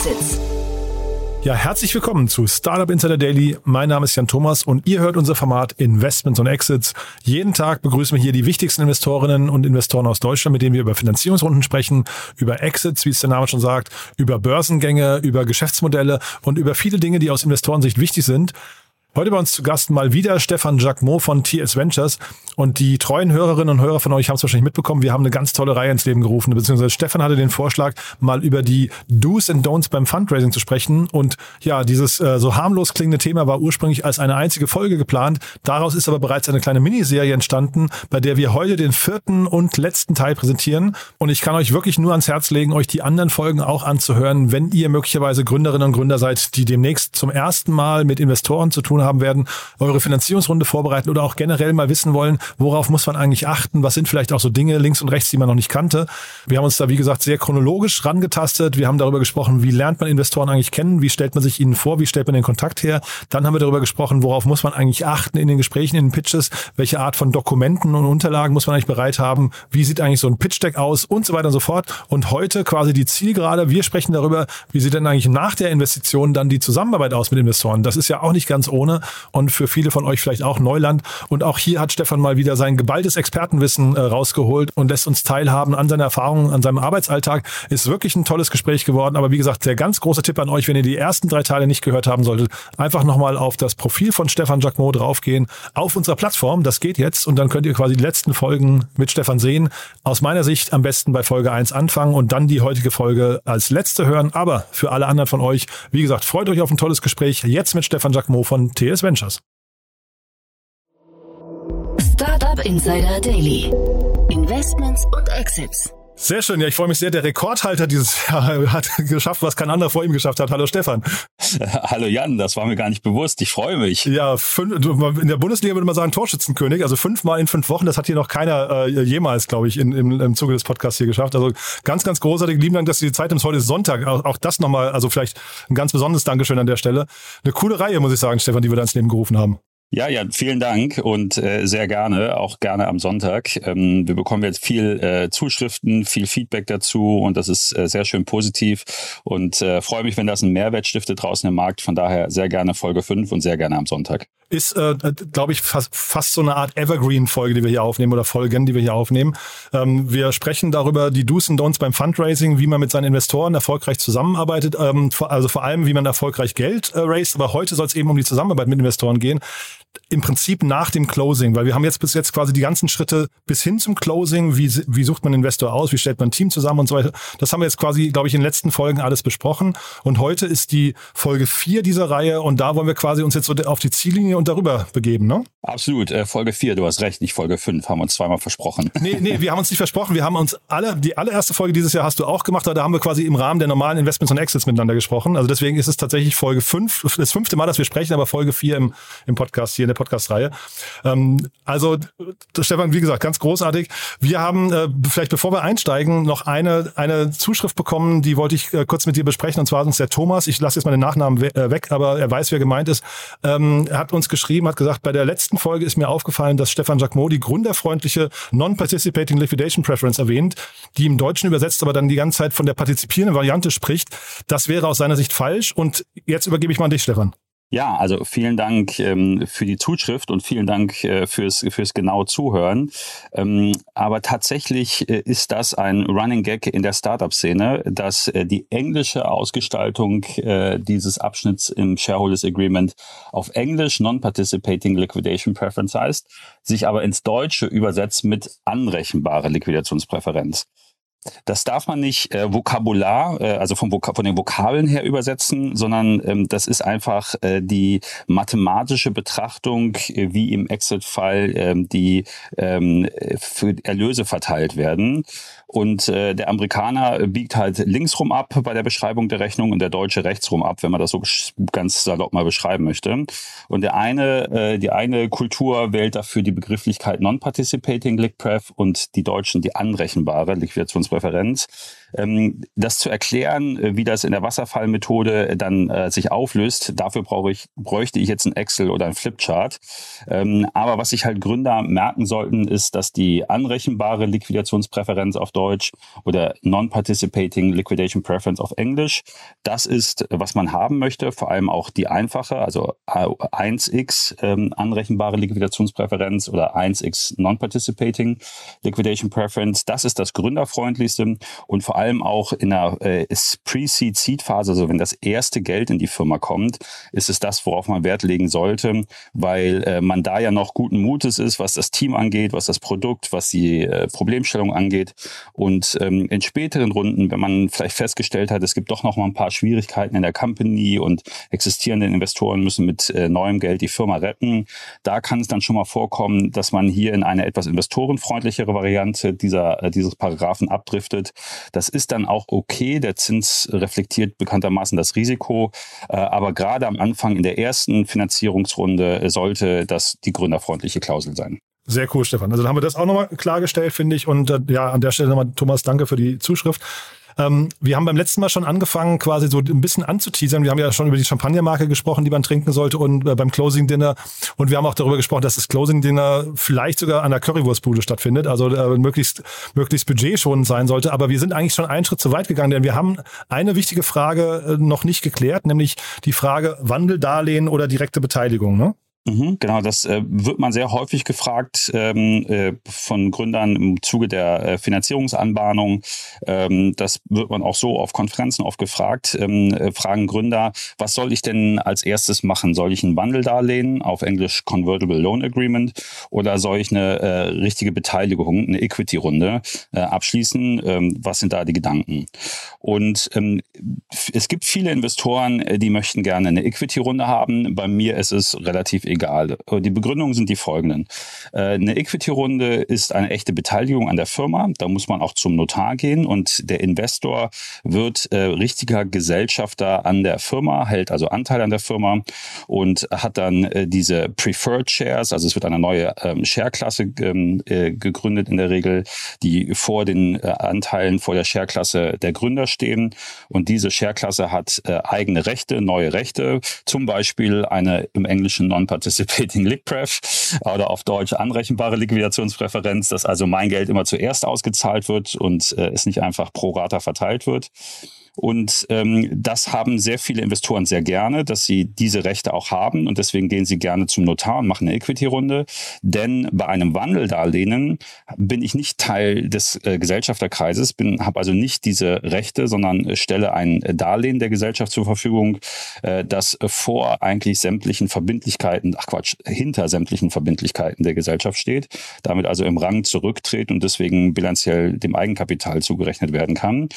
Exits. Ja, herzlich willkommen zu Startup Insider Daily. Mein Name ist Jan Thomas und ihr hört unser Format Investments und Exits. Jeden Tag begrüßen wir hier die wichtigsten Investorinnen und Investoren aus Deutschland, mit denen wir über Finanzierungsrunden sprechen, über Exits, wie es der Name schon sagt, über Börsengänge, über Geschäftsmodelle und über viele Dinge, die aus Investorensicht wichtig sind. Heute bei uns zu Gast mal wieder Stefan Jacquemot von TS Ventures. Und die treuen Hörerinnen und Hörer von euch haben es wahrscheinlich mitbekommen. Wir haben eine ganz tolle Reihe ins Leben gerufen. Beziehungsweise Stefan hatte den Vorschlag, mal über die Do's and Don'ts beim Fundraising zu sprechen. Und ja, dieses äh, so harmlos klingende Thema war ursprünglich als eine einzige Folge geplant. Daraus ist aber bereits eine kleine Miniserie entstanden, bei der wir heute den vierten und letzten Teil präsentieren. Und ich kann euch wirklich nur ans Herz legen, euch die anderen Folgen auch anzuhören, wenn ihr möglicherweise Gründerinnen und Gründer seid, die demnächst zum ersten Mal mit Investoren zu tun tun haben werden, eure Finanzierungsrunde vorbereiten oder auch generell mal wissen wollen, worauf muss man eigentlich achten, was sind vielleicht auch so Dinge links und rechts, die man noch nicht kannte. Wir haben uns da, wie gesagt, sehr chronologisch rangetastet. Wir haben darüber gesprochen, wie lernt man Investoren eigentlich kennen, wie stellt man sich ihnen vor, wie stellt man den Kontakt her. Dann haben wir darüber gesprochen, worauf muss man eigentlich achten in den Gesprächen, in den Pitches, welche Art von Dokumenten und Unterlagen muss man eigentlich bereit haben, wie sieht eigentlich so ein Pitch-Deck aus und so weiter und so fort. Und heute quasi die Zielgerade, wir sprechen darüber, wie sieht denn eigentlich nach der Investition dann die Zusammenarbeit aus mit Investoren. Das ist ja auch nicht ganz ohne vorne und für viele von euch vielleicht auch Neuland. Und auch hier hat Stefan mal wieder sein geballtes Expertenwissen äh, rausgeholt und lässt uns teilhaben an seiner Erfahrungen, an seinem Arbeitsalltag. Ist wirklich ein tolles Gespräch geworden. Aber wie gesagt, der ganz große Tipp an euch, wenn ihr die ersten drei Teile nicht gehört haben solltet, einfach nochmal auf das Profil von Stefan Jacquemot draufgehen, auf unserer Plattform. Das geht jetzt und dann könnt ihr quasi die letzten Folgen mit Stefan sehen. Aus meiner Sicht am besten bei Folge 1 anfangen und dann die heutige Folge als letzte hören. Aber für alle anderen von euch, wie gesagt, freut euch auf ein tolles Gespräch jetzt mit Stefan Jacquemot von TS Ventures. Startup Insider Daily. Investments und Exits. Sehr schön, ja, ich freue mich sehr. Der Rekordhalter dieses Jahr hat geschafft, was kein anderer vor ihm geschafft hat. Hallo Stefan. Hallo Jan, das war mir gar nicht bewusst. Ich freue mich. Ja, fünf, in der Bundesliga würde man sagen Torschützenkönig, also fünfmal in fünf Wochen. Das hat hier noch keiner äh, jemals, glaube ich, in, im, im Zuge des Podcasts hier geschafft. Also ganz, ganz großartig. Lieben Dank, dass du die Zeit nimmst. Heute ist Sonntag. Auch, auch das nochmal, also vielleicht ein ganz besonderes Dankeschön an der Stelle. Eine coole Reihe, muss ich sagen, Stefan, die wir da ins Leben gerufen haben. Ja, ja, vielen Dank und äh, sehr gerne, auch gerne am Sonntag. Ähm, wir bekommen jetzt viel äh, Zuschriften, viel Feedback dazu und das ist äh, sehr schön positiv und äh, freue mich, wenn das einen Mehrwert stiftet draußen im Markt. Von daher sehr gerne Folge 5 und sehr gerne am Sonntag. Ist, äh, glaube ich, fast, fast so eine Art Evergreen-Folge, die wir hier aufnehmen oder Folgen, die wir hier aufnehmen. Ähm, wir sprechen darüber, die Do's und Don'ts beim Fundraising, wie man mit seinen Investoren erfolgreich zusammenarbeitet, ähm, also vor allem, wie man erfolgreich Geld äh, raised. Aber heute soll es eben um die Zusammenarbeit mit Investoren gehen im Prinzip nach dem Closing, weil wir haben jetzt bis jetzt quasi die ganzen Schritte bis hin zum Closing, wie, wie sucht man Investor aus, wie stellt man ein Team zusammen und so weiter. Das haben wir jetzt quasi, glaube ich, in den letzten Folgen alles besprochen. Und heute ist die Folge vier dieser Reihe und da wollen wir quasi uns jetzt so auf die Ziellinie und darüber begeben, ne? Absolut, äh, Folge vier, du hast recht, nicht Folge fünf, haben wir uns zweimal versprochen. Nee, nee, wir haben uns nicht versprochen, wir haben uns alle, die allererste Folge dieses Jahr hast du auch gemacht, aber da haben wir quasi im Rahmen der normalen Investments und Exits miteinander gesprochen. Also deswegen ist es tatsächlich Folge fünf, das fünfte Mal, dass wir sprechen, aber Folge vier im, im Podcast hier, in der Podcast-Reihe. Ähm, also, Stefan, wie gesagt, ganz großartig. Wir haben, äh, vielleicht bevor wir einsteigen, noch eine, eine Zuschrift bekommen, die wollte ich äh, kurz mit dir besprechen, und zwar hat uns der Thomas, ich lasse jetzt mal den Nachnamen we äh, weg, aber er weiß, wer gemeint ist, ähm, er hat uns geschrieben, hat gesagt, bei der letzten Folge ist mir aufgefallen, dass Stefan Jacquemot die gründerfreundliche Non-Participating Liquidation Preference erwähnt, die im Deutschen übersetzt aber dann die ganze Zeit von der partizipierenden Variante spricht. Das wäre aus seiner Sicht falsch und jetzt übergebe ich mal an dich, Stefan. Ja, also vielen Dank ähm, für die Zuschrift und vielen Dank äh, fürs, fürs genaue Zuhören. Ähm, aber tatsächlich äh, ist das ein Running Gag in der Startup-Szene, dass äh, die englische Ausgestaltung äh, dieses Abschnitts im Shareholders Agreement auf Englisch Non-Participating Liquidation Preference heißt, sich aber ins Deutsche übersetzt mit anrechenbare Liquidationspräferenz. Das darf man nicht äh, Vokabular, äh, also vom Vok von den Vokabeln her übersetzen, sondern ähm, das ist einfach äh, die mathematische Betrachtung, äh, wie im Exit-Fall ähm, die ähm, für Erlöse verteilt werden. Und äh, der Amerikaner biegt halt linksrum ab bei der Beschreibung der Rechnung und der Deutsche rechtsrum ab, wenn man das so ganz salopp mal beschreiben möchte. Und der eine, äh, die eine Kultur wählt dafür die Begrifflichkeit Non-Participating LiquPref und die Deutschen die anrechenbare Liquidationspräferenz. Ähm, das zu erklären, äh, wie das in der Wasserfallmethode dann äh, sich auflöst, dafür brauche ich, bräuchte ich jetzt ein Excel oder ein Flipchart. Ähm, aber was sich halt Gründer merken sollten, ist, dass die anrechenbare Liquidationspräferenz auf Deutsch oder Non-Participating Liquidation Preference auf Englisch, das ist, was man haben möchte, vor allem auch die einfache, also 1x ähm, anrechenbare Liquidationspräferenz oder 1x Non-Participating Liquidation Preference. Das ist das gründerfreundlichste und vor allem auch in der äh, Pre-Seed-Seed-Phase, also wenn das erste Geld in die Firma kommt, ist es das, worauf man Wert legen sollte, weil äh, man da ja noch guten Mutes ist, was das Team angeht, was das Produkt, was die äh, Problemstellung angeht. Und ähm, in späteren Runden, wenn man vielleicht festgestellt hat, es gibt doch noch mal ein paar Schwierigkeiten in der Company und existierende Investoren müssen mit äh, neuem Geld die Firma retten, da kann es dann schon mal vorkommen, dass man hier in eine etwas investorenfreundlichere Variante dieser, äh, dieses Paragraphen abdriftet. Das ist dann auch okay. Der Zins reflektiert bekanntermaßen das Risiko. Äh, aber gerade am Anfang in der ersten Finanzierungsrunde sollte das die gründerfreundliche Klausel sein. Sehr cool, Stefan. Also dann haben wir das auch nochmal klargestellt, finde ich. Und äh, ja, an der Stelle nochmal, Thomas, danke für die Zuschrift. Ähm, wir haben beim letzten Mal schon angefangen, quasi so ein bisschen anzuteasern. Wir haben ja schon über die Champagnermarke gesprochen, die man trinken sollte und äh, beim Closing Dinner. Und wir haben auch darüber gesprochen, dass das Closing Dinner vielleicht sogar an der Currywurstbude stattfindet, also äh, möglichst, möglichst budgetschonend sein sollte. Aber wir sind eigentlich schon einen Schritt zu weit gegangen, denn wir haben eine wichtige Frage äh, noch nicht geklärt, nämlich die Frage Wandeldarlehen oder direkte Beteiligung. Ne? Mhm, genau, das äh, wird man sehr häufig gefragt ähm, äh, von Gründern im Zuge der äh, Finanzierungsanbahnung. Ähm, das wird man auch so auf Konferenzen oft gefragt. Ähm, äh, fragen Gründer, was soll ich denn als erstes machen? Soll ich ein Wandeldarlehen, auf Englisch Convertible Loan Agreement, oder soll ich eine äh, richtige Beteiligung, eine Equity-Runde äh, abschließen? Ähm, was sind da die Gedanken? Und ähm, es gibt viele Investoren, die möchten gerne eine Equity-Runde haben. Bei mir ist es relativ egal. Die Begründungen sind die folgenden. Äh, eine Equity-Runde ist eine echte Beteiligung an der Firma. Da muss man auch zum Notar gehen und der Investor wird äh, richtiger Gesellschafter an der Firma, hält also Anteil an der Firma und hat dann äh, diese Preferred Shares, also es wird eine neue ähm, Share-Klasse ähm, gegründet in der Regel, die vor den Anteilen vor der Share-Klasse der Gründer stehen. Und diese Share-Klasse hat eigene Rechte, neue Rechte, zum Beispiel eine im Englischen non Participating Liquidpref oder auf Deutsch anrechenbare Liquidationspräferenz, dass also mein Geld immer zuerst ausgezahlt wird und äh, es nicht einfach pro Rata verteilt wird. Und ähm, das haben sehr viele Investoren sehr gerne, dass sie diese Rechte auch haben. Und deswegen gehen sie gerne zum Notar und machen eine Equity-Runde. Denn bei einem Wandeldarlehen bin ich nicht Teil des äh, Gesellschafterkreises, habe also nicht diese Rechte, sondern stelle ein Darlehen der Gesellschaft zur Verfügung, äh, das vor eigentlich sämtlichen Verbindlichkeiten, ach Quatsch, hinter sämtlichen Verbindlichkeiten der Gesellschaft steht, damit also im Rang zurücktritt und deswegen bilanziell dem Eigenkapital zugerechnet werden kann.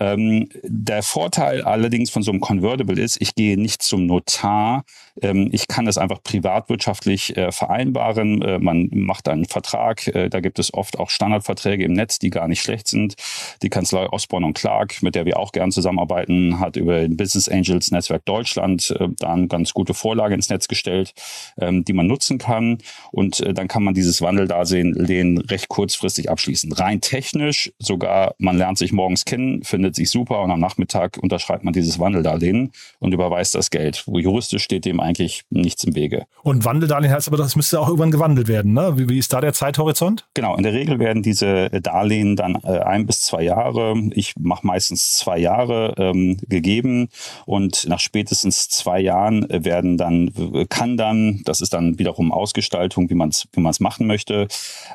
Ähm, der Vorteil allerdings von so einem Convertible ist, ich gehe nicht zum Notar. Ähm, ich kann das einfach privatwirtschaftlich äh, vereinbaren. Äh, man macht einen Vertrag. Äh, da gibt es oft auch Standardverträge im Netz, die gar nicht schlecht sind. Die Kanzlei Osborne und Clark, mit der wir auch gern zusammenarbeiten, hat über den Business Angels Netzwerk Deutschland da eine ganz gute Vorlage ins Netz gestellt, ähm, die man nutzen kann. Und dann kann man dieses Wandeldarlehen recht kurzfristig abschließen. Rein technisch sogar, man lernt sich morgens kennen, findet sich super und am Nachmittag unterschreibt man dieses Wandeldarlehen und überweist das Geld. Wo juristisch steht dem eigentlich nichts im Wege. Und Wandeldarlehen heißt aber, das müsste auch irgendwann gewandelt werden. Ne? Wie, wie ist da der Zeithorizont? Genau, in der Regel werden diese Darlehen dann äh, ein bis zwei Jahre, ich mache meistens zwei Jahre ähm, gegeben und nach spätestens zwei Jahren werden dann, kann dann, das ist dann wiederum Ausgestaltung, wie man es wie man's machen möchte,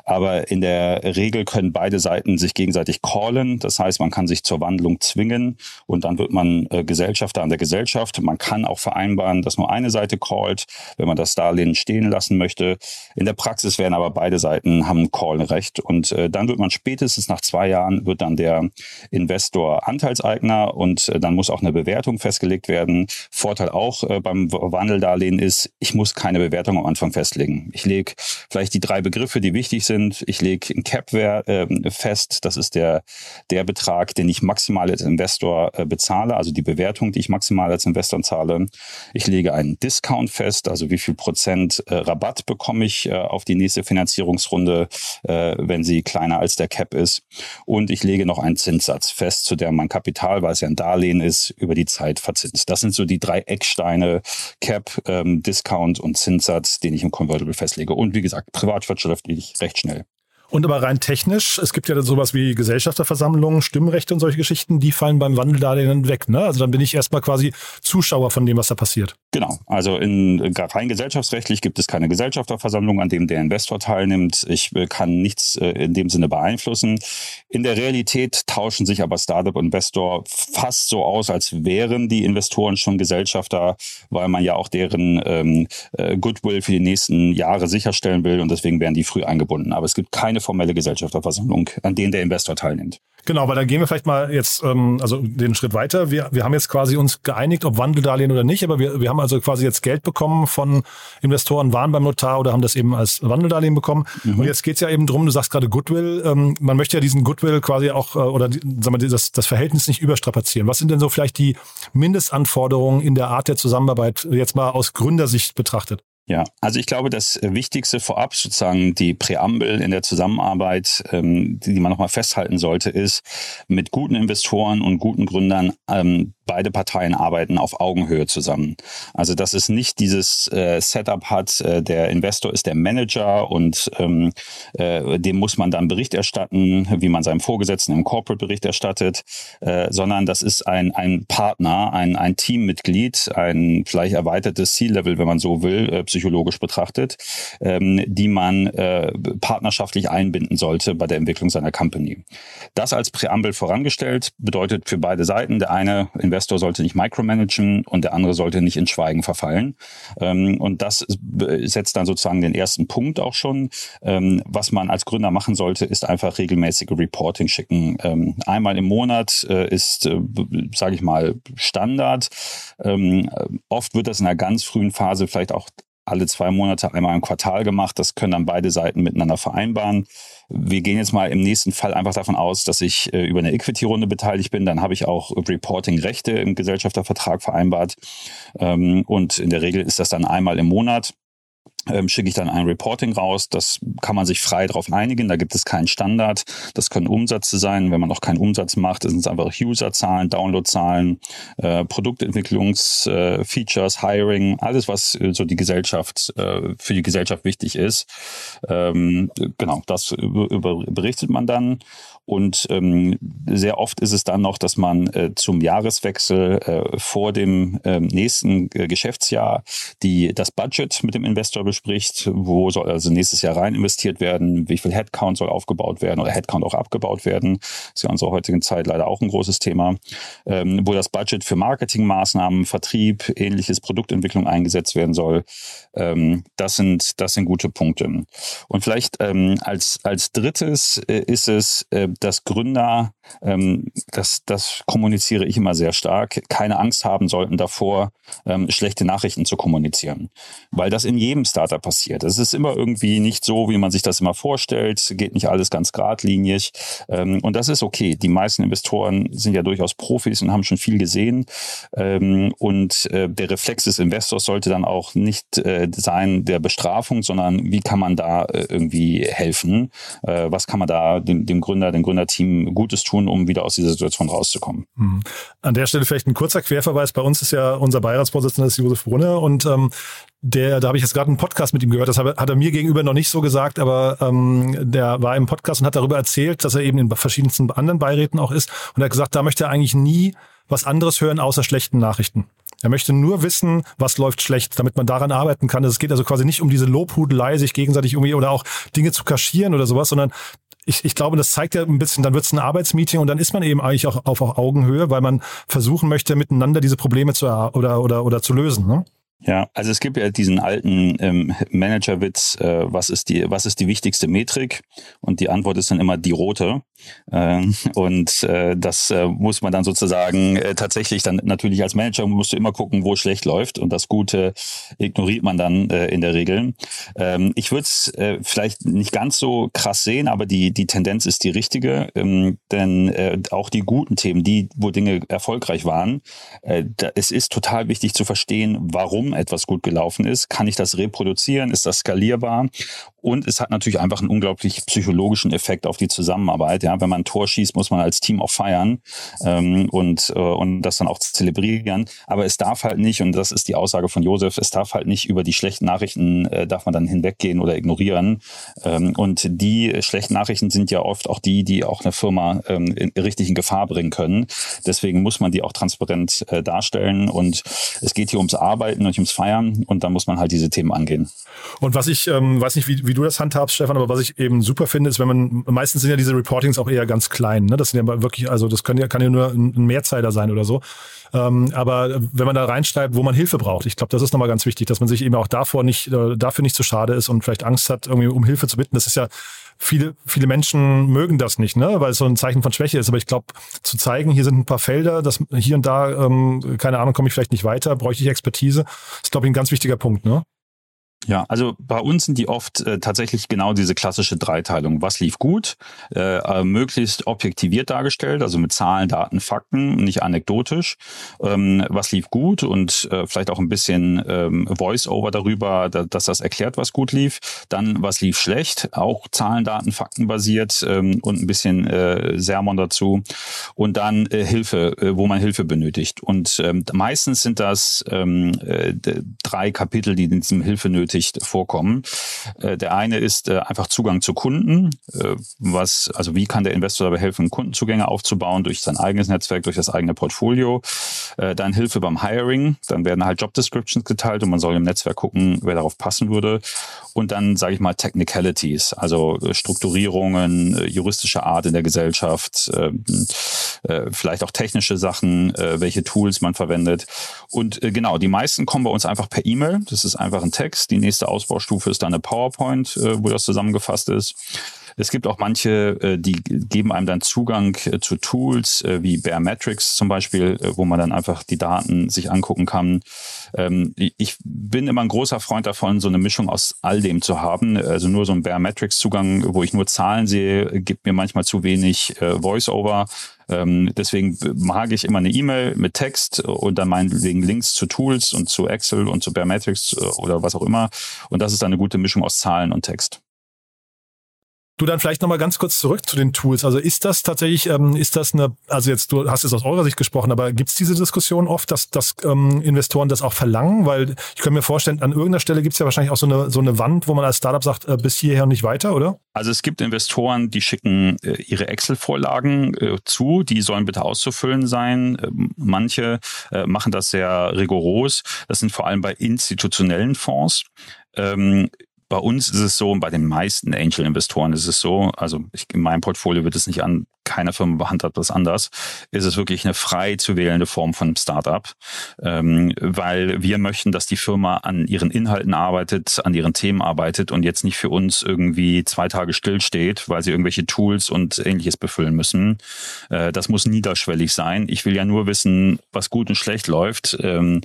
aber in der Regel können beide Seiten sich gegenseitig callen. Das heißt, man kann sich zur Wandlung zwingen und dann wird man äh, Gesellschafter an der Gesellschaft. Man kann auch vereinbaren, dass nur eine Seite callt, wenn man das Darlehen stehen lassen möchte. In der Praxis werden aber beide Seiten haben Call-Recht und äh, dann wird man spätestens nach zwei Jahren wird dann der Investor Anteilseigner und äh, dann muss auch eine Bewertung festgelegt werden. Vorteil auch äh, beim Wandeldarlehen ist, ich muss keine Bewertung am Anfang festlegen. Ich lege vielleicht die drei Begriffe, die wichtig sind. Ich lege ein Cap äh, fest, das ist der, der Betrag, den ich maximal als Investor Investor äh, bezahle, also die Bewertung, die ich maximal als Investor zahle. Ich lege einen Discount fest, also wie viel Prozent äh, Rabatt bekomme ich äh, auf die nächste Finanzierungsrunde, wenn sie kleiner als der Cap ist. Und ich lege noch einen Zinssatz fest, zu der mein Kapital, weil es ja ein Darlehen ist, über die Zeit verzinst. Das sind so die drei Ecksteine, Cap, ähm, Discount und Zinssatz, den ich im Convertible festlege. Und wie gesagt, privatwirtschaftlich recht schnell. Und aber rein technisch, es gibt ja sowas wie Gesellschafterversammlungen, Stimmrechte und solche Geschichten, die fallen beim Wandeldarlehen weg. Ne? Also dann bin ich erstmal quasi Zuschauer von dem, was da passiert. Genau, also in, rein gesellschaftsrechtlich gibt es keine Gesellschafterversammlung, an dem der Investor teilnimmt. Ich äh, kann nichts äh, in dem Sinne beeinflussen. In der Realität tauschen sich aber Startup und Investor fast so aus, als wären die Investoren schon Gesellschafter, weil man ja auch deren ähm, äh, Goodwill für die nächsten Jahre sicherstellen will und deswegen werden die früh eingebunden. Aber es gibt keine formelle Gesellschafterversammlung, an denen der Investor teilnimmt. Genau, weil dann gehen wir vielleicht mal jetzt ähm, also den Schritt weiter. Wir, wir haben jetzt quasi uns geeinigt, ob Wandeldarlehen oder nicht, aber wir, wir haben also quasi jetzt Geld bekommen von Investoren, waren beim Notar oder haben das eben als Wandeldarlehen bekommen. Mhm. Und jetzt geht's ja eben drum, du sagst gerade Goodwill, ähm, man möchte ja diesen Goodwill quasi auch äh, oder sagen wir, das, das Verhältnis nicht überstrapazieren. Was sind denn so vielleicht die Mindestanforderungen in der Art der Zusammenarbeit jetzt mal aus Gründersicht betrachtet? Ja, also ich glaube, das Wichtigste vorab, sozusagen die Präambel in der Zusammenarbeit, ähm, die man nochmal festhalten sollte, ist, mit guten Investoren und guten Gründern ähm, beide Parteien arbeiten auf Augenhöhe zusammen. Also dass es nicht dieses äh, Setup hat, äh, der Investor ist der Manager und ähm, äh, dem muss man dann Bericht erstatten, wie man seinem Vorgesetzten im Corporate Bericht erstattet, äh, sondern das ist ein, ein Partner, ein, ein Teammitglied, ein vielleicht erweitertes C-Level, wenn man so will, äh, psychologisch betrachtet, ähm, die man äh, partnerschaftlich einbinden sollte bei der Entwicklung seiner Company. Das als Präambel vorangestellt bedeutet für beide Seiten, der eine Investor Investor sollte nicht micromanagen und der andere sollte nicht in Schweigen verfallen. Ähm, und das setzt dann sozusagen den ersten Punkt auch schon. Ähm, was man als Gründer machen sollte, ist einfach regelmäßige Reporting schicken. Ähm, einmal im Monat äh, ist, äh, sage ich mal, Standard. oft wird das in einer ganz frühen Phase vielleicht auch alle zwei Monate einmal im Quartal gemacht. Das können dann beide Seiten miteinander vereinbaren. Wir gehen jetzt mal im nächsten Fall einfach davon aus, dass ich äh, über eine Equity-Runde beteiligt bin. Dann habe ich auch Reporting-Rechte im Gesellschaftervertrag vereinbart. Ähm, und in der Regel ist das dann einmal im Monat ähm, schicke ich dann ein Reporting raus. Das kann man sich frei darauf einigen. Da gibt es keinen Standard. Das können Umsätze sein. Wenn man noch keinen Umsatz macht, sind es einfach Userzahlen, Downloadzahlen, äh, Produktentwicklungsfeatures, äh, Hiring, alles, was äh, so die Gesellschaft äh, für die Gesellschaft wichtig ist. Ähm, genau, das über, über, berichtet man dann. Und ähm, sehr oft ist es dann noch, dass man äh, zum Jahreswechsel äh, vor dem äh, nächsten Geschäftsjahr die, das Budget mit dem Investor bespricht, wo soll also nächstes Jahr rein investiert werden, wie viel Headcount soll aufgebaut werden oder Headcount auch abgebaut werden. Ist ja in unserer heutigen Zeit leider auch ein großes Thema, ähm, wo das Budget für Marketingmaßnahmen, Vertrieb, ähnliches Produktentwicklung eingesetzt werden soll. Ähm, das sind, das sind gute Punkte. Und vielleicht ähm, als, als drittes äh, ist es, äh, dass Gründer, ähm, das, das kommuniziere ich immer sehr stark, keine Angst haben sollten davor, ähm, schlechte Nachrichten zu kommunizieren. Weil das in jedem Startup passiert. Es ist immer irgendwie nicht so, wie man sich das immer vorstellt, geht nicht alles ganz geradlinig. Ähm, und das ist okay. Die meisten Investoren sind ja durchaus Profis und haben schon viel gesehen. Ähm, und äh, der Reflex des Investors sollte dann auch nicht äh, sein der Bestrafung, sondern wie kann man da äh, irgendwie helfen? Äh, was kann man da dem, dem Gründer, dem Gründerteam Gutes tun, um wieder aus dieser Situation rauszukommen. Mhm. An der Stelle vielleicht ein kurzer Querverweis. Bei uns ist ja unser Beiratsvorsitzender Josef Brunner und ähm, der, da habe ich jetzt gerade einen Podcast mit ihm gehört, das hat er mir gegenüber noch nicht so gesagt, aber ähm, der war im Podcast und hat darüber erzählt, dass er eben in verschiedensten anderen Beiräten auch ist und er hat gesagt, da möchte er eigentlich nie was anderes hören außer schlechten Nachrichten. Er möchte nur wissen, was läuft schlecht, damit man daran arbeiten kann. Es geht also quasi nicht um diese Lobhudelei, sich gegenseitig irgendwie oder auch Dinge zu kaschieren oder sowas, sondern ich, ich glaube, das zeigt ja ein bisschen, dann wird es ein Arbeitsmeeting und dann ist man eben eigentlich auch auf, auf Augenhöhe, weil man versuchen möchte, miteinander diese Probleme zu oder oder oder zu lösen. Ne? Ja, also es gibt ja diesen alten ähm, Managerwitz, äh, was ist die, was ist die wichtigste Metrik? Und die Antwort ist dann immer die rote. Äh, und äh, das äh, muss man dann sozusagen äh, tatsächlich dann natürlich als Manager musst du immer gucken, wo schlecht läuft und das Gute ignoriert man dann äh, in der Regel. Ähm, ich würde es äh, vielleicht nicht ganz so krass sehen, aber die die Tendenz ist die richtige, ähm, denn äh, auch die guten Themen, die wo Dinge erfolgreich waren, äh, da, es ist total wichtig zu verstehen, warum etwas gut gelaufen ist. Kann ich das reproduzieren? Ist das skalierbar? Und es hat natürlich einfach einen unglaublich psychologischen Effekt auf die Zusammenarbeit. Ja, wenn man ein Tor schießt, muss man als Team auch feiern ähm, und, äh, und das dann auch zelebrieren. Aber es darf halt nicht, und das ist die Aussage von Josef, es darf halt nicht über die schlechten Nachrichten, äh, darf man dann hinweggehen oder ignorieren. Ähm, und die schlechten Nachrichten sind ja oft auch die, die auch eine Firma ähm, in, richtig in Gefahr bringen können. Deswegen muss man die auch transparent äh, darstellen. Und es geht hier ums Arbeiten und ums Feiern. Und da muss man halt diese Themen angehen. Und was ich, ähm, weiß nicht, wie, wie du das handhabst, Stefan, aber was ich eben super finde, ist, wenn man, meistens sind ja diese Reportings auch eher ganz klein. Ne? Das sind ja wirklich, also das können ja, kann ja nur ein Mehrzeiler sein oder so. Ähm, aber wenn man da reinschreibt, wo man Hilfe braucht, ich glaube, das ist nochmal ganz wichtig, dass man sich eben auch davor nicht, äh, dafür nicht zu schade ist und vielleicht Angst hat, irgendwie um Hilfe zu bitten. Das ist ja viele, viele Menschen mögen das nicht, ne? weil es so ein Zeichen von Schwäche ist. Aber ich glaube, zu zeigen, hier sind ein paar Felder, dass hier und da, ähm, keine Ahnung, komme ich vielleicht nicht weiter, bräuchte ich Expertise, ist, glaube ich, ein ganz wichtiger Punkt. Ne? Ja, also bei uns sind die oft äh, tatsächlich genau diese klassische Dreiteilung. Was lief gut, äh, äh, möglichst objektiviert dargestellt, also mit Zahlen, Daten, Fakten, nicht anekdotisch. Ähm, was lief gut und äh, vielleicht auch ein bisschen ähm, Voice-Over darüber, da, dass das erklärt, was gut lief. Dann, was lief schlecht, auch Zahlen, Daten, Fakten basiert ähm, und ein bisschen äh, Sermon dazu. Und dann äh, Hilfe, äh, wo man Hilfe benötigt. Und ähm, meistens sind das ähm, äh, drei Kapitel, die in diesem Hilfe nötig benötigt vorkommen. Äh, der eine ist äh, einfach Zugang zu Kunden. Äh, was, also wie kann der Investor dabei helfen, Kundenzugänge aufzubauen durch sein eigenes Netzwerk, durch das eigene Portfolio. Dann Hilfe beim Hiring. Dann werden halt Job Descriptions geteilt und man soll im Netzwerk gucken, wer darauf passen würde. Und dann, sage ich mal, Technicalities, also Strukturierungen, juristische Art in der Gesellschaft, ähm, vielleicht auch technische Sachen, welche Tools man verwendet. Und genau, die meisten kommen bei uns einfach per E-Mail. Das ist einfach ein Text. Die nächste Ausbaustufe ist dann eine PowerPoint, äh, wo das zusammengefasst ist. Es gibt auch manche, äh, die geben einem dann Zugang äh, zu Tools wie Baremetrics zum Beispiel, wo man dann einfach die Daten sich angucken kann. Ähm, ich bin immer ein großer Freund davon, so eine Mischung aus all dem zu haben. Also nur so ein Baremetrics-Zugang, wo ich nur Zahlen sehe, gibt mir manchmal zu wenig Voice-Over. Ähm, deswegen mag ich immer eine E-Mail mit Text und dann meinetwegen Links zu Tools und zu Excel und zu Baremetrics äh, oder was auch immer. Und das ist dann eine gute Mischung aus Zahlen und Text. Du dann vielleicht nochmal ganz kurz zurück zu den Tools. Also ist das tatsächlich, ähm, ist das eine, also jetzt, du hast jetzt aus eurer Sicht gesprochen, aber gibt es diese Diskussion oft, dass, dass ähm, Investoren das auch verlangen? Weil ich kann mir vorstellen, an irgendeiner Stelle gibt es ja wahrscheinlich auch so eine, so eine Wand, wo man als Startup sagt, äh, bis hierher und nicht weiter, oder? Also es gibt Investoren, die schicken äh, ihre Excel-Vorlagen äh, zu, die sollen bitte auszufüllen sein. Äh, manche äh, machen das sehr rigoros. Das sind vor allem bei institutionellen Fonds. Bei uns ist es so, und bei den meisten Angel-Investoren ist es so, also ich, in meinem Portfolio wird es nicht an keiner Firma behandelt das anders, ist es wirklich eine frei zu wählende Form von Startup, ähm, weil wir möchten, dass die Firma an ihren Inhalten arbeitet, an ihren Themen arbeitet und jetzt nicht für uns irgendwie zwei Tage stillsteht, weil sie irgendwelche Tools und ähnliches befüllen müssen. Äh, das muss niederschwellig sein. Ich will ja nur wissen, was gut und schlecht läuft. Ähm,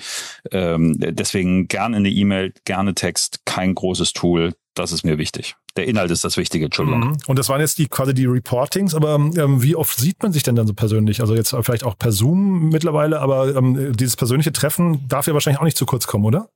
ähm, deswegen gerne eine E-Mail, gerne Text, kein großes Tool Tool, das ist mir wichtig. Der Inhalt ist das Wichtige, Entschuldigung. Mhm. Und das waren jetzt die quasi die Reportings, aber ähm, wie oft sieht man sich denn dann so persönlich? Also jetzt vielleicht auch per Zoom mittlerweile, aber ähm, dieses persönliche Treffen darf ja wahrscheinlich auch nicht zu kurz kommen, oder?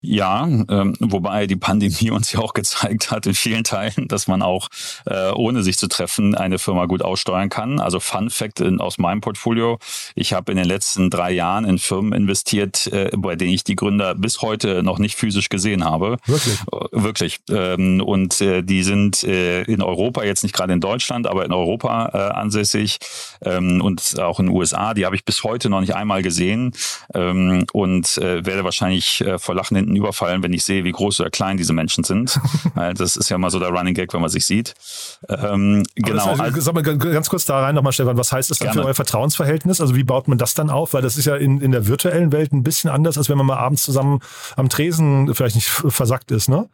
Ja, ähm, wobei die Pandemie uns ja auch gezeigt hat in vielen Teilen, dass man auch äh, ohne sich zu treffen eine Firma gut aussteuern kann. Also Fun Fact in, aus meinem Portfolio: Ich habe in den letzten drei Jahren in Firmen investiert, äh, bei denen ich die Gründer bis heute noch nicht physisch gesehen habe. Wirklich? Äh, wirklich. Ähm, und äh, die sind äh, in Europa jetzt nicht gerade in Deutschland, aber in Europa äh, ansässig ähm, und auch in den USA. Die habe ich bis heute noch nicht einmal gesehen ähm, und äh, werde wahrscheinlich äh, vor Lachen hinten überfallen, wenn ich sehe, wie groß oder klein diese Menschen sind. das ist ja mal so der Running Gag, wenn man sich sieht. Ähm, genau. Das, also, sag mal ganz kurz da rein nochmal, Stefan, was heißt das dann gerne. für euer Vertrauensverhältnis? Also wie baut man das dann auf? Weil das ist ja in, in der virtuellen Welt ein bisschen anders, als wenn man mal abends zusammen am Tresen vielleicht nicht versackt ist, ne?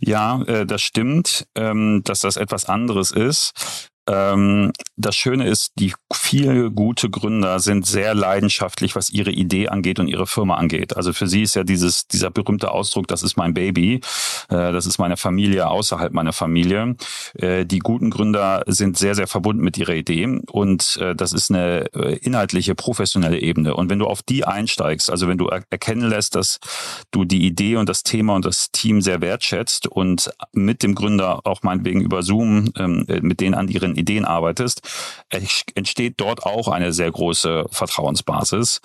Ja, äh, das stimmt, ähm, dass das etwas anderes ist. Ähm, das Schöne ist, die viele gute Gründer sind sehr leidenschaftlich, was ihre Idee angeht und ihre Firma angeht. Also für sie ist ja dieses, dieser berühmte Ausdruck, das ist mein Baby, äh, das ist meine Familie außerhalb meiner Familie. Äh, die guten Gründer sind sehr, sehr verbunden mit ihrer Idee und äh, das ist eine äh, inhaltliche, professionelle Ebene. Und wenn du auf die einsteigst, also wenn du er erkennen lässt, dass du die Idee und das Thema und das Team sehr wertschätzt und mit dem Gründer auch meinetwegen über Zoom ähm, mit denen an ihren Ideen arbeitest, entsteht dort auch eine sehr große Vertrauensbasis.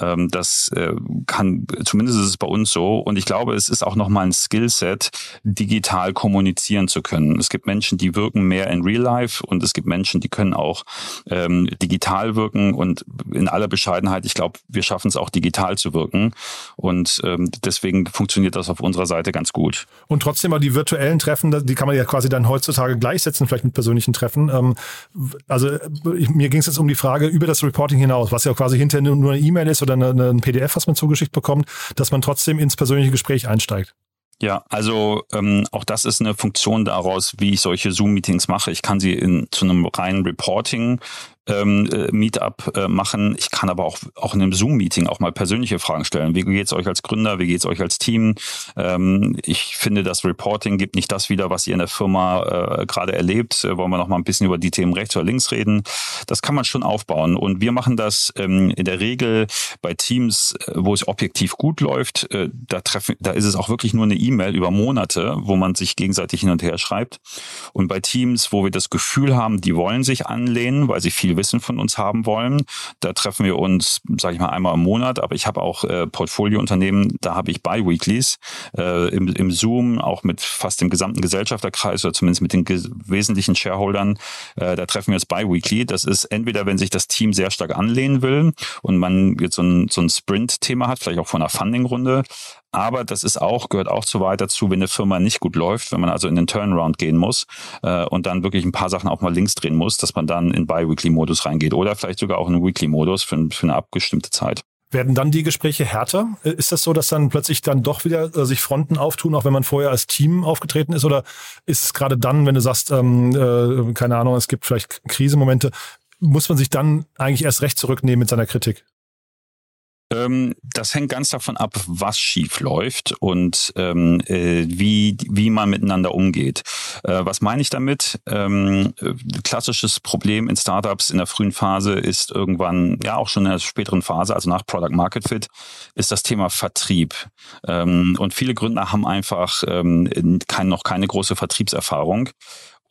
Ähm, das äh, kann, zumindest ist es bei uns so. Und ich glaube, es ist auch nochmal ein Skillset, digital kommunizieren zu können. Es gibt Menschen, die wirken mehr in Real Life und es gibt Menschen, die können auch ähm, digital wirken. Und in aller Bescheidenheit, ich glaube, wir schaffen es auch digital zu wirken. Und ähm, deswegen funktioniert das auf unserer Seite ganz gut. Und trotzdem aber die virtuellen Treffen, die kann man ja quasi dann heutzutage gleichsetzen, vielleicht mit persönlichen Treffen. Ähm, also ich, mir ging es jetzt um die Frage über das Reporting hinaus, was ja quasi hinterher nur eine E-Mail ist oder ein PDF, was man zugeschickt bekommt, dass man trotzdem ins persönliche Gespräch einsteigt. Ja, also ähm, auch das ist eine Funktion daraus, wie ich solche Zoom-Meetings mache. Ich kann sie in, zu einem reinen Reporting ähm, äh, Meetup äh, machen. Ich kann aber auch, auch in einem Zoom-Meeting auch mal persönliche Fragen stellen. Wie geht's euch als Gründer? Wie geht's euch als Team? Ähm, ich finde, das Reporting gibt nicht das wieder, was ihr in der Firma äh, gerade erlebt. Äh, wollen wir noch mal ein bisschen über die Themen rechts oder links reden? Das kann man schon aufbauen. Und wir machen das ähm, in der Regel bei Teams, äh, wo es objektiv gut läuft. Äh, da, treffen, da ist es auch wirklich nur eine E-Mail über Monate, wo man sich gegenseitig hin und her schreibt. Und bei Teams, wo wir das Gefühl haben, die wollen sich anlehnen, weil sie viel Wissen von uns haben wollen. Da treffen wir uns, sage ich mal, einmal im Monat. Aber ich habe auch äh, Portfoliounternehmen, da habe ich Bi-Weeklies äh, im, im Zoom, auch mit fast dem gesamten Gesellschafterkreis oder zumindest mit den wesentlichen Shareholdern. Äh, da treffen wir uns Bi-Weekly. Das ist entweder, wenn sich das Team sehr stark anlehnen will und man jetzt so ein, so ein Sprint-Thema hat, vielleicht auch von einer Funding-Runde, aber das ist auch, gehört auch zu weit dazu, wenn eine Firma nicht gut läuft, wenn man also in den Turnaround gehen muss äh, und dann wirklich ein paar Sachen auch mal links drehen muss, dass man dann in Bi-Weekly-Modus reingeht oder vielleicht sogar auch in Weekly-Modus für, für eine abgestimmte Zeit. Werden dann die Gespräche härter? Ist das so, dass dann plötzlich dann doch wieder äh, sich Fronten auftun, auch wenn man vorher als Team aufgetreten ist? Oder ist es gerade dann, wenn du sagst, ähm, äh, keine Ahnung, es gibt vielleicht Krisemomente, muss man sich dann eigentlich erst recht zurücknehmen mit seiner Kritik? Ähm, das hängt ganz davon ab, was schief läuft und ähm, äh, wie, wie man miteinander umgeht. Äh, was meine ich damit? Ähm, äh, klassisches Problem in Startups in der frühen Phase ist irgendwann, ja auch schon in der späteren Phase, also nach Product Market Fit, ist das Thema Vertrieb. Ähm, und viele Gründer haben einfach ähm, kein, noch keine große Vertriebserfahrung.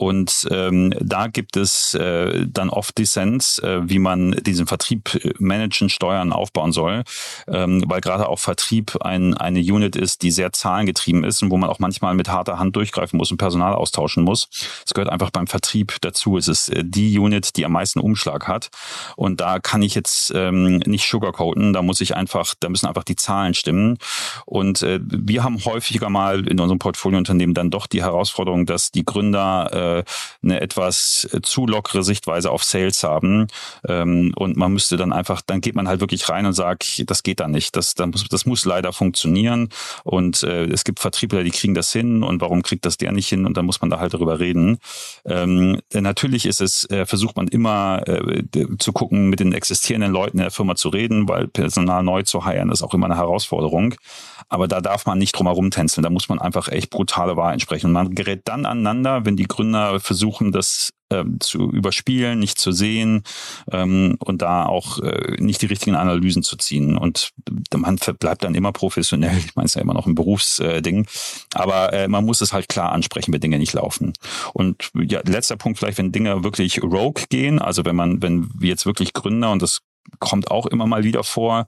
Und ähm, da gibt es äh, dann oft Dissens, äh, wie man diesen Vertrieb äh, managen, steuern, aufbauen soll, ähm, weil gerade auch Vertrieb ein, eine Unit ist, die sehr zahlengetrieben ist und wo man auch manchmal mit harter Hand durchgreifen muss und Personal austauschen muss. Es gehört einfach beim Vertrieb dazu. Es ist äh, die Unit, die am meisten Umschlag hat. Und da kann ich jetzt ähm, nicht sugarcoaten, da muss ich einfach, da müssen einfach die Zahlen stimmen. Und äh, wir haben häufiger mal in unserem Portfoliounternehmen dann doch die Herausforderung, dass die Gründer äh, äh, eine etwas zu lockere Sichtweise auf Sales haben. Ähm, und man müsste dann einfach, dann geht man halt wirklich rein und sagt, das geht dann nicht. Das, das, muss, das muss leider funktionieren. Und äh, es gibt Vertriebler, die kriegen das hin und warum kriegt das der nicht hin? Und dann muss man da halt darüber reden. Ähm, natürlich ist es, äh, versucht man immer äh, zu gucken, mit den existierenden Leuten in der Firma zu reden, weil Personal neu zu heiren ist auch immer eine Herausforderung. Aber da darf man nicht drum herum tänzeln. Da muss man einfach echt brutale Wahrheit sprechen. Und man gerät dann aneinander, wenn die Gründer versuchen, das ähm, zu überspielen, nicht zu sehen ähm, und da auch äh, nicht die richtigen Analysen zu ziehen. Und man bleibt dann immer professionell. Ich meine, es ist ja immer noch ein Berufsding. Aber äh, man muss es halt klar ansprechen, wenn Dinge nicht laufen. Und ja, letzter Punkt vielleicht, wenn Dinge wirklich rogue gehen, also wenn man, wenn wir jetzt wirklich Gründer und das kommt auch immer mal wieder vor,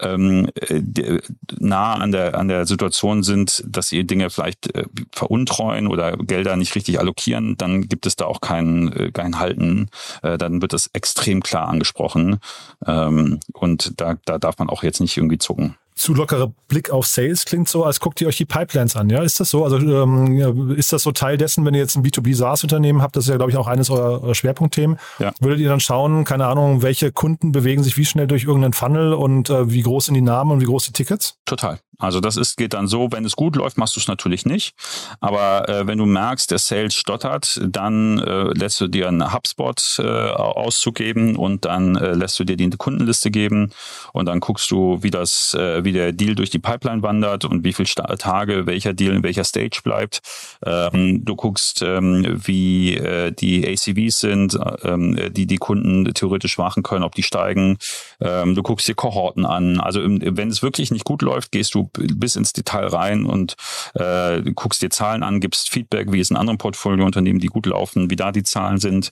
ähm, äh, nah an der, an der Situation sind, dass sie Dinge vielleicht äh, veruntreuen oder Gelder nicht richtig allokieren, dann gibt es da auch kein, äh, kein Halten. Äh, dann wird das extrem klar angesprochen. Ähm, und da, da darf man auch jetzt nicht irgendwie zucken. Zu lockerer Blick auf Sales klingt so, als guckt ihr euch die Pipelines an. Ja, ist das so? Also ähm, ist das so Teil dessen, wenn ihr jetzt ein B2B SaaS-Unternehmen habt? Das ist ja, glaube ich, auch eines eurer, Schwerpunktthemen. Ja. Würdet ihr dann schauen, keine Ahnung, welche Kunden bewegen sich wie schnell durch irgendeinen Funnel und äh, wie groß sind die Namen und wie groß die Tickets? Total. Also das ist, geht dann so, wenn es gut läuft, machst du es natürlich nicht. Aber äh, wenn du merkst, der Sales stottert, dann äh, lässt du dir einen HubSpot-Auszug äh, geben und dann äh, lässt du dir die Kundenliste geben und dann guckst du, wie das, äh, wie der Deal durch die Pipeline wandert und wie viele Tage welcher Deal in welcher Stage bleibt. Ähm, du guckst, ähm, wie äh, die ACVs sind, ähm, die die Kunden theoretisch machen können, ob die steigen. Ähm, du guckst dir Kohorten an. Also wenn es wirklich nicht gut läuft, gehst du bis ins Detail rein und äh, guckst dir Zahlen an, gibst Feedback, wie es in anderen Portfoliounternehmen, die gut laufen, wie da die Zahlen sind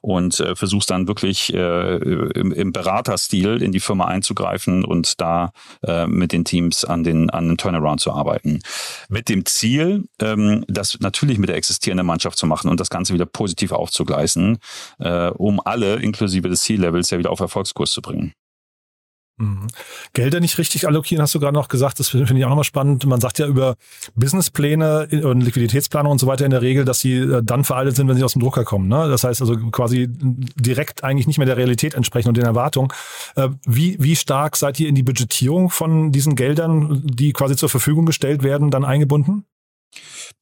und äh, versuchst dann wirklich äh, im, im Beraterstil in die Firma einzugreifen und da äh, mit den Teams an den, an den Turnaround zu arbeiten. Mit dem Ziel, ähm, das natürlich mit der existierenden Mannschaft zu machen und das Ganze wieder positiv aufzugleisen, äh, um alle inklusive des C-Levels ja wieder auf Erfolgskurs zu bringen. Mhm. Gelder nicht richtig allokieren, hast du gerade noch gesagt. Das finde ich auch nochmal spannend. Man sagt ja über Businesspläne und Liquiditätsplanung und so weiter in der Regel, dass sie äh, dann veraltet sind, wenn sie aus dem Drucker kommen. Ne? Das heißt also quasi direkt eigentlich nicht mehr der Realität entsprechen und den Erwartungen. Äh, wie, wie stark seid ihr in die Budgetierung von diesen Geldern, die quasi zur Verfügung gestellt werden, dann eingebunden?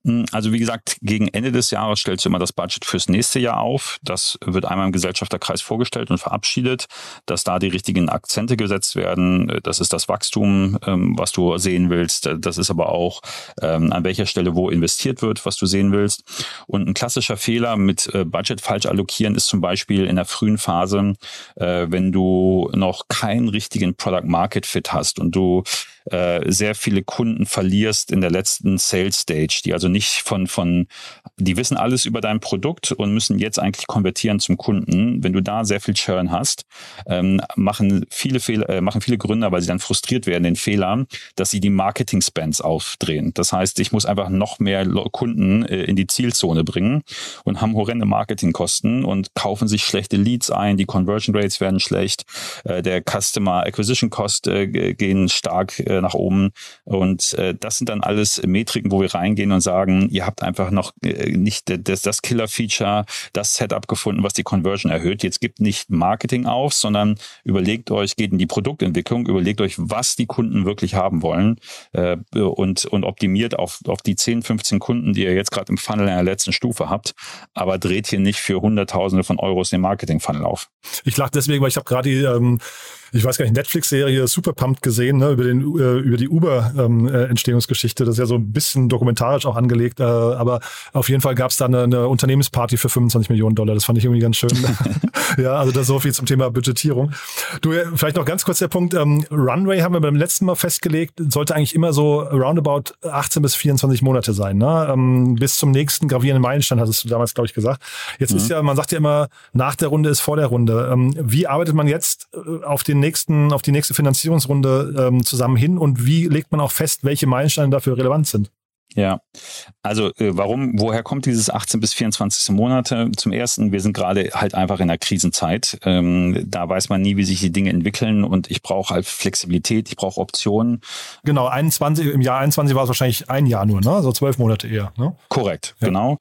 Hm, also wie gesagt, gegen Ende des Jahres stellst du immer das Budget fürs nächste Jahr auf. Das wird einmal im Gesellschafterkreis vorgestellt und verabschiedet, dass da die richtigen Akzente gesetzt werden. Das ist das Wachstum, ähm, was du sehen willst. Das ist aber auch ähm, an welcher Stelle wo investiert wird, was du sehen willst. Und ein klassischer Fehler mit äh, Budget falsch allokieren ist zum Beispiel in der frühen Phase, äh, wenn du noch keinen richtigen Product Market Fit hast und du äh, sehr viele Kunden verlierst in der letzten Sales Stage, die also nicht von, von, die wissen alles über dein Produkt und müssen jetzt eigentlich konvertieren zum Kunden. Wenn du da sehr viel Churn hast, ähm, machen viele Fehler, äh, machen viele Gründer, weil sie dann frustriert werden, den Fehler, dass sie die Marketing Spends aufdrehen. Das heißt, ich muss einfach noch mehr Kunden äh, in die Zielzone bringen und haben horrende Marketingkosten und kaufen sich schlechte Leads ein, die Conversion Rates werden schlecht, äh, der Customer Acquisition Cost äh, gehen stark äh, nach oben und äh, das sind dann alles Metriken, wo wir reingehen und sagen, ihr habt einfach noch äh, nicht das, das Killer-Feature, das Setup gefunden, was die Conversion erhöht. Jetzt gibt nicht Marketing auf, sondern überlegt euch, geht in die Produktentwicklung, überlegt euch, was die Kunden wirklich haben wollen äh, und, und optimiert auf, auf die 10, 15 Kunden, die ihr jetzt gerade im Funnel in der letzten Stufe habt, aber dreht hier nicht für Hunderttausende von Euros den Marketing-Funnel auf. Ich lache deswegen, weil ich habe gerade die ähm, ich weiß gar nicht, Netflix-Serie Super Pumped gesehen, ne, über, den, äh, über die Uber-Entstehungsgeschichte. Ähm, äh, das ist ja so ein bisschen dokumentarisch auch angelegt, äh, aber auf jeden Fall gab es da eine, eine Unternehmensparty für 25 Millionen Dollar. Das fand ich irgendwie ganz schön. ja, also das so viel zum Thema Budgetierung. Du, äh, vielleicht noch ganz kurz der Punkt, ähm, Runway haben wir beim letzten Mal festgelegt, sollte eigentlich immer so roundabout 18 bis 24 Monate sein, ne? Ähm, bis zum nächsten gravierenden Meilenstein, hattest du damals, glaube ich, gesagt. Jetzt mhm. ist ja, man sagt ja immer, nach der Runde ist vor der Runde. Ähm, wie arbeitet man jetzt äh, auf den nächsten, auf die nächste Finanzierungsrunde ähm, zusammen hin und wie legt man auch fest, welche Meilensteine dafür relevant sind? Ja, also äh, warum, woher kommt dieses 18 bis 24 Monate? Zum ersten, wir sind gerade halt einfach in einer Krisenzeit. Ähm, da weiß man nie, wie sich die Dinge entwickeln und ich brauche halt Flexibilität, ich brauche Optionen. Genau, 21, im Jahr 21 war es wahrscheinlich ein Jahr nur, ne? So zwölf Monate eher. Ne? Korrekt, ja. genau.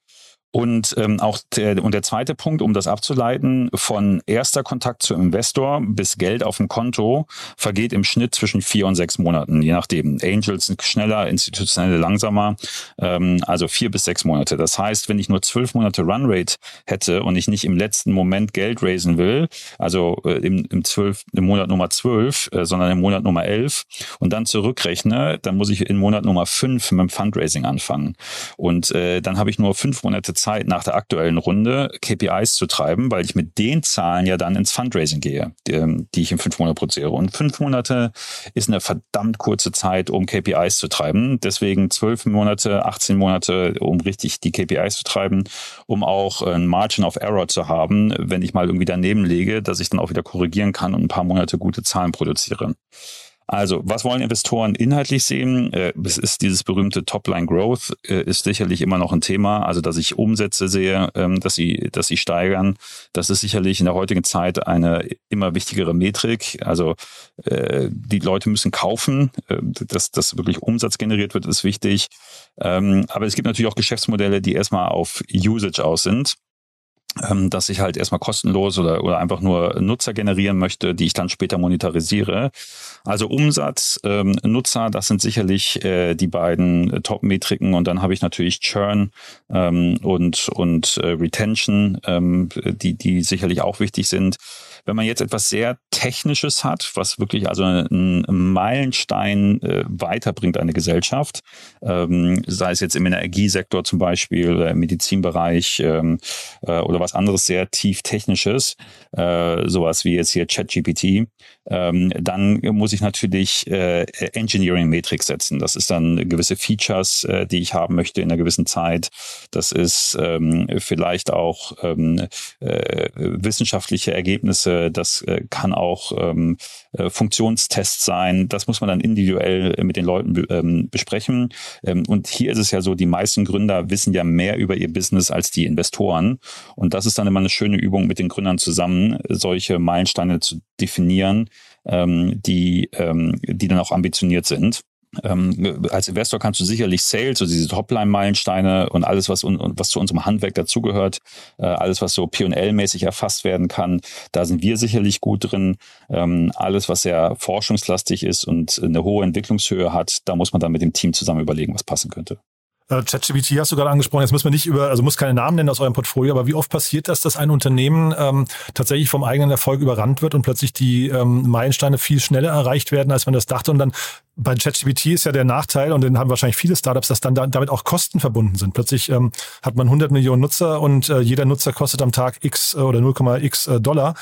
Und ähm, auch der, und der zweite Punkt, um das abzuleiten, von erster Kontakt zu Investor bis Geld auf dem Konto vergeht im Schnitt zwischen vier und sechs Monaten, je nachdem. Angels sind schneller, institutionelle langsamer, ähm, also vier bis sechs Monate. Das heißt, wenn ich nur zwölf Monate Runrate hätte und ich nicht im letzten Moment Geld raisen will, also äh, im, im, zwölf, im Monat Nummer zwölf, äh, sondern im Monat Nummer elf und dann zurückrechne, dann muss ich in Monat Nummer fünf mit dem Fundraising anfangen. Und äh, dann habe ich nur fünf Monate Zeit nach der aktuellen Runde KPIs zu treiben, weil ich mit den Zahlen ja dann ins Fundraising gehe, die, ähm, die ich in fünf Monaten produziere. Und fünf Monate ist eine verdammt kurze Zeit, um KPIs zu treiben. Deswegen zwölf Monate, 18 Monate, um richtig die KPIs zu treiben, um auch ein Margin of Error zu haben, wenn ich mal irgendwie daneben lege, dass ich dann auch wieder korrigieren kann und ein paar Monate gute Zahlen produziere. Also, was wollen Investoren inhaltlich sehen? Äh, es ist dieses berühmte Topline Growth, äh, ist sicherlich immer noch ein Thema. Also, dass ich Umsätze sehe, ähm, dass sie, dass sie steigern. Das ist sicherlich in der heutigen Zeit eine immer wichtigere Metrik. Also, äh, die Leute müssen kaufen. Dass, dass wirklich Umsatz generiert wird, ist wichtig. Ähm, aber es gibt natürlich auch Geschäftsmodelle, die erstmal auf Usage aus sind. Ähm, dass ich halt erstmal kostenlos oder, oder einfach nur Nutzer generieren möchte, die ich dann später monetarisiere. Also Umsatz, ähm, Nutzer, das sind sicherlich äh, die beiden äh, Top-Metriken und dann habe ich natürlich Churn ähm, und, und äh, Retention, ähm, die, die sicherlich auch wichtig sind. Wenn man jetzt etwas sehr Technisches hat, was wirklich also einen Meilenstein äh, weiterbringt eine Gesellschaft, ähm, sei es jetzt im Energiesektor zum Beispiel, oder im Medizinbereich ähm, äh, oder was anderes sehr tief Technisches, äh, sowas wie jetzt hier ChatGPT, ähm, dann muss ich natürlich äh, Engineering Matrix setzen. Das ist dann gewisse Features, äh, die ich haben möchte in einer gewissen Zeit. Das ist ähm, vielleicht auch ähm, äh, wissenschaftliche Ergebnisse. Das äh, kann auch ähm, äh, Funktionstests sein. Das muss man dann individuell mit den Leuten ähm, besprechen. Ähm, und hier ist es ja so, die meisten Gründer wissen ja mehr über ihr Business als die Investoren. Und das ist dann immer eine schöne Übung mit den Gründern zusammen, solche Meilensteine zu definieren, ähm, die, ähm, die dann auch ambitioniert sind. Ähm, als Investor kannst du sicherlich Sales, also diese Topline-Meilensteine und alles, was, un, was zu unserem Handwerk dazugehört, äh, alles, was so P&L-mäßig erfasst werden kann, da sind wir sicherlich gut drin. Ähm, alles, was sehr forschungslastig ist und eine hohe Entwicklungshöhe hat, da muss man dann mit dem Team zusammen überlegen, was passen könnte. Äh, ChatGPT hast du gerade angesprochen, jetzt muss man nicht über, also muss keine Namen nennen aus eurem Portfolio, aber wie oft passiert das, dass ein Unternehmen ähm, tatsächlich vom eigenen Erfolg überrannt wird und plötzlich die ähm, Meilensteine viel schneller erreicht werden, als man das dachte und dann bei ChatGPT ist ja der Nachteil, und den haben wahrscheinlich viele Startups, dass dann da, damit auch Kosten verbunden sind. Plötzlich ähm, hat man 100 Millionen Nutzer und äh, jeder Nutzer kostet am Tag x äh, oder 0,x äh, Dollar.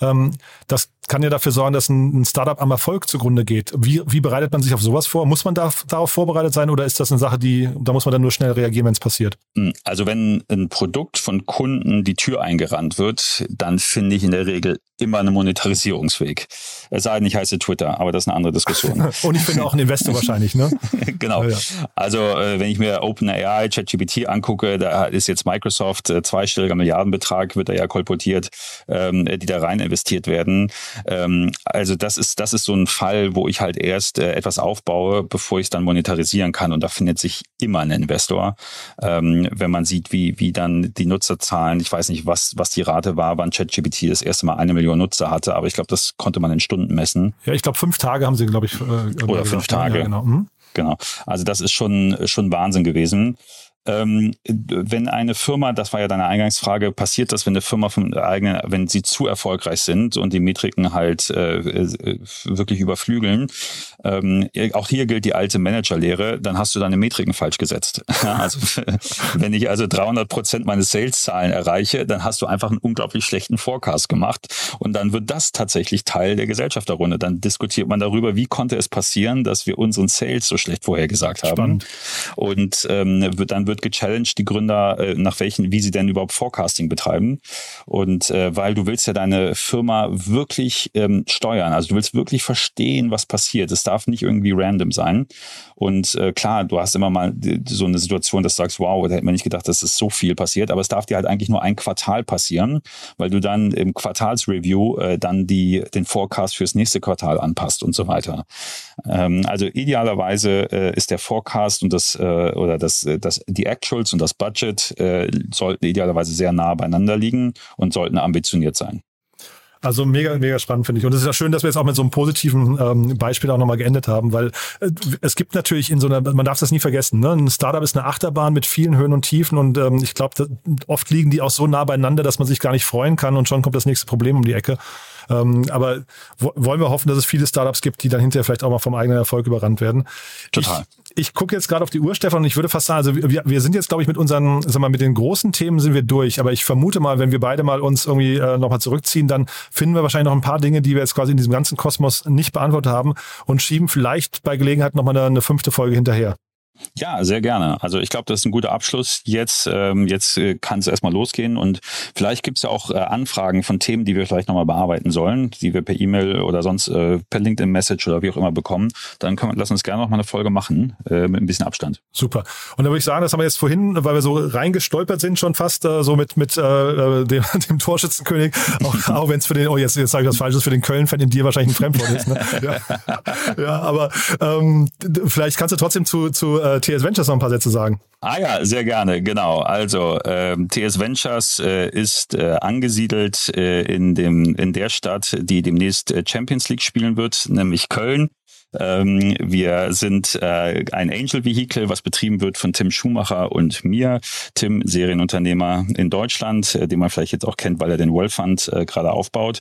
Ähm, das kann ja dafür sorgen, dass ein Startup am Erfolg zugrunde geht. Wie, wie bereitet man sich auf sowas vor? Muss man da, darauf vorbereitet sein oder ist das eine Sache, die, da muss man dann nur schnell reagieren, wenn es passiert? Hm, also wenn ein Produkt von Kunden die Tür eingerannt wird, dann finde ich in der Regel immer einen Monetarisierungsweg. Es sei denn, ich heiße Twitter, aber das ist eine andere Diskussion. Und ich bin auch ein Investor wahrscheinlich, ne? genau. Ja. Also äh, wenn ich mir OpenAI, ChatGPT angucke, da ist jetzt Microsoft äh, zweistelliger Milliardenbetrag, wird da ja kolportiert, ähm, die da rein investiert werden. Ähm, also das ist, das ist so ein Fall, wo ich halt erst äh, etwas aufbaue, bevor ich es dann monetarisieren kann. Und da findet sich immer ein Investor. Ähm, wenn man sieht, wie, wie dann die Nutzerzahlen, ich weiß nicht, was, was die Rate war, wann ChatGPT das erste Mal eine Million Nutzer hatte, aber ich glaube, das konnte man in Stunden messen. Ja, ich glaube, fünf Tage haben sie, glaube ich. Äh, Oder fünf Tage. Ja, genau. Mhm. genau. Also das ist schon, schon Wahnsinn gewesen. Ähm, wenn eine Firma, das war ja deine Eingangsfrage, passiert das, wenn eine Firma von eigenen, wenn sie zu erfolgreich sind und die Metriken halt äh, äh, wirklich überflügeln, ähm, auch hier gilt die alte Managerlehre, dann hast du deine Metriken falsch gesetzt. also wenn ich also 300 Prozent meines Sales-Zahlen erreiche, dann hast du einfach einen unglaublich schlechten Forecast gemacht und dann wird das tatsächlich Teil der Gesellschafterrunde. Dann diskutiert man darüber, wie konnte es passieren, dass wir unseren Sales so schlecht vorhergesagt haben. Spannend. Und ähm, dann wird wird gechallenged, die Gründer, äh, nach welchen, wie sie denn überhaupt Forecasting betreiben. Und äh, weil du willst ja deine Firma wirklich ähm, steuern. Also du willst wirklich verstehen, was passiert. Es darf nicht irgendwie random sein. Und äh, klar, du hast immer mal so eine Situation, dass du sagst, wow, da hätte man nicht gedacht, dass es so viel passiert. Aber es darf dir halt eigentlich nur ein Quartal passieren, weil du dann im Quartalsreview äh, dann die, den Forecast fürs nächste Quartal anpasst und so weiter. Ähm, also idealerweise äh, ist der Forecast und das äh, oder das, äh, das die die Actuals und das Budget äh, sollten idealerweise sehr nah beieinander liegen und sollten ambitioniert sein. Also mega, mega spannend finde ich. Und es ist ja schön, dass wir jetzt auch mit so einem positiven ähm, Beispiel auch nochmal geendet haben, weil äh, es gibt natürlich in so einer, man darf das nie vergessen, ne? ein Startup ist eine Achterbahn mit vielen Höhen und Tiefen und ähm, ich glaube, oft liegen die auch so nah beieinander, dass man sich gar nicht freuen kann und schon kommt das nächste Problem um die Ecke. Ähm, aber wollen wir hoffen, dass es viele Startups gibt, die dann hinterher vielleicht auch mal vom eigenen Erfolg überrannt werden. Total. Ich, ich gucke jetzt gerade auf die Uhr, Stefan, und ich würde fast sagen, also wir, wir sind jetzt, glaube ich, mit unseren, sag mal, mit den großen Themen sind wir durch. Aber ich vermute mal, wenn wir beide mal uns irgendwie äh, nochmal zurückziehen, dann finden wir wahrscheinlich noch ein paar Dinge, die wir jetzt quasi in diesem ganzen Kosmos nicht beantwortet haben und schieben vielleicht bei Gelegenheit nochmal eine, eine fünfte Folge hinterher. Ja, sehr gerne. Also ich glaube, das ist ein guter Abschluss. Jetzt, ähm, jetzt äh, kann es erstmal losgehen und vielleicht gibt es ja auch äh, Anfragen von Themen, die wir vielleicht nochmal bearbeiten sollen, die wir per E-Mail oder sonst äh, per LinkedIn-Message oder wie auch immer bekommen. Dann können wir, lass uns gerne noch mal eine Folge machen äh, mit ein bisschen Abstand. Super. Und da würde ich sagen, das haben wir jetzt vorhin, weil wir so reingestolpert sind schon fast äh, so mit mit äh, dem, dem Torschützenkönig, auch, auch wenn es für den, oh jetzt, jetzt sage ich was Falsches, für den Köln-Fan in dir wahrscheinlich ein Fremdwort ist. Ne? Ja. ja, aber ähm, vielleicht kannst du trotzdem zu, zu äh, TS Ventures noch ein paar Sätze sagen. Ah ja, sehr gerne, genau. Also ähm, TS Ventures äh, ist äh, angesiedelt äh, in, dem, in der Stadt, die demnächst äh, Champions League spielen wird, nämlich Köln. Ähm, wir sind äh, ein Angel-Vehikel, was betrieben wird von Tim Schumacher und mir. Tim, Serienunternehmer in Deutschland, äh, den man vielleicht jetzt auch kennt, weil er den World Fund äh, gerade aufbaut.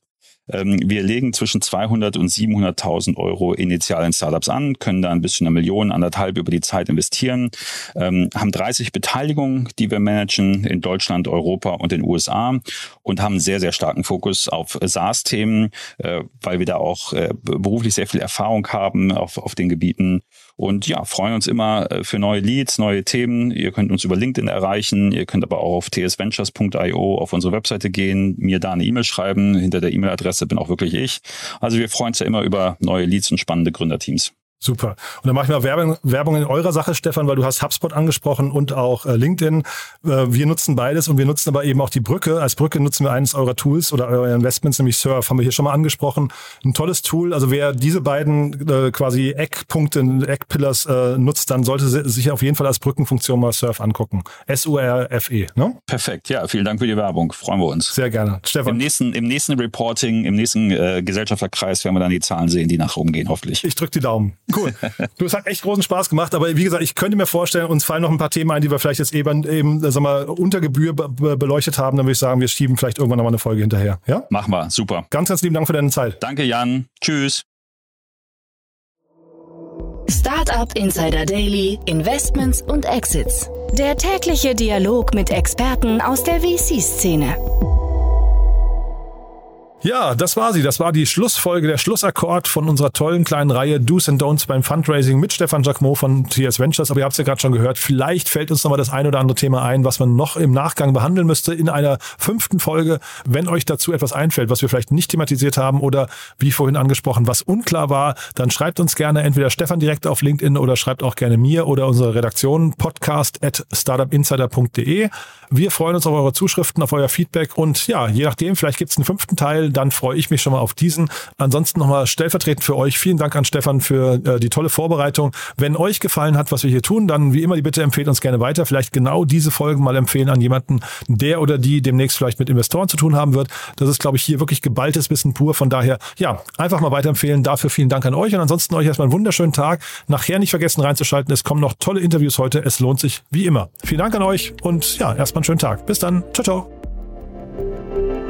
Ähm, wir legen zwischen 200 und 700.000 Euro initial in Startups an, können dann bis zu einer Million, anderthalb über die Zeit investieren, ähm, haben 30 Beteiligungen, die wir managen in Deutschland, Europa und den USA und haben sehr, sehr starken Fokus auf SaaS-Themen, äh, weil wir da auch äh, beruflich sehr viel Erfahrung haben auf, auf den Gebieten und ja, freuen uns immer äh, für neue Leads, neue Themen. Ihr könnt uns über LinkedIn erreichen. Ihr könnt aber auch auf tsventures.io auf unsere Webseite gehen, mir da eine E-Mail schreiben. Hinter der E-Mail-Adresse bin auch wirklich ich. Also wir freuen uns ja immer über neue Leads und spannende Gründerteams. Super. Und dann mache ich mal Werbung, Werbung in eurer Sache, Stefan, weil du hast HubSpot angesprochen und auch äh, LinkedIn. Äh, wir nutzen beides und wir nutzen aber eben auch die Brücke. Als Brücke nutzen wir eines eurer Tools oder eurer Investments, nämlich Surf, haben wir hier schon mal angesprochen. Ein tolles Tool. Also wer diese beiden äh, quasi Eckpunkte, Eckpillars äh, nutzt, dann sollte sich auf jeden Fall als Brückenfunktion mal Surf angucken. S-U-R-F-E. Ne? Perfekt. Ja, vielen Dank für die Werbung. Freuen wir uns. Sehr gerne. Stefan. Im nächsten, im nächsten Reporting, im nächsten äh, Gesellschafterkreis werden wir dann die Zahlen sehen, die nach oben gehen, hoffentlich. Ich drücke die Daumen. Cool. Du, es hat echt großen Spaß gemacht, aber wie gesagt, ich könnte mir vorstellen, uns fallen noch ein paar Themen ein, die wir vielleicht jetzt eben, eben sag mal, unter Gebühr be beleuchtet haben. Dann würde ich sagen, wir schieben vielleicht irgendwann nochmal eine Folge hinterher. Ja? Machen wir. Super. Ganz, ganz lieben Dank für deine Zeit. Danke, Jan. Tschüss. Startup Insider Daily, Investments und Exits. Der tägliche Dialog mit Experten aus der VC-Szene. Ja, das war sie. Das war die Schlussfolge, der Schlussakkord von unserer tollen kleinen Reihe Do's and Don'ts beim Fundraising mit Stefan Jacquemot von TS Ventures. Aber ihr habt es ja gerade schon gehört. Vielleicht fällt uns nochmal das ein oder andere Thema ein, was man noch im Nachgang behandeln müsste in einer fünften Folge. Wenn euch dazu etwas einfällt, was wir vielleicht nicht thematisiert haben oder wie vorhin angesprochen, was unklar war, dann schreibt uns gerne entweder Stefan direkt auf LinkedIn oder schreibt auch gerne mir oder unsere Redaktion podcast at startupinsider.de. Wir freuen uns auf eure Zuschriften, auf euer Feedback und ja, je nachdem, vielleicht gibt es einen fünften Teil, dann freue ich mich schon mal auf diesen. Ansonsten nochmal stellvertretend für euch, vielen Dank an Stefan für äh, die tolle Vorbereitung. Wenn euch gefallen hat, was wir hier tun, dann wie immer die Bitte empfehlt uns gerne weiter. Vielleicht genau diese Folgen mal empfehlen an jemanden, der oder die demnächst vielleicht mit Investoren zu tun haben wird. Das ist, glaube ich, hier wirklich geballtes Wissen pur. Von daher, ja, einfach mal weiterempfehlen. Dafür vielen Dank an euch und ansonsten euch erstmal einen wunderschönen Tag. Nachher nicht vergessen reinzuschalten. Es kommen noch tolle Interviews heute. Es lohnt sich wie immer. Vielen Dank an euch und ja, erstmal einen schönen Tag. Bis dann. Ciao, ciao.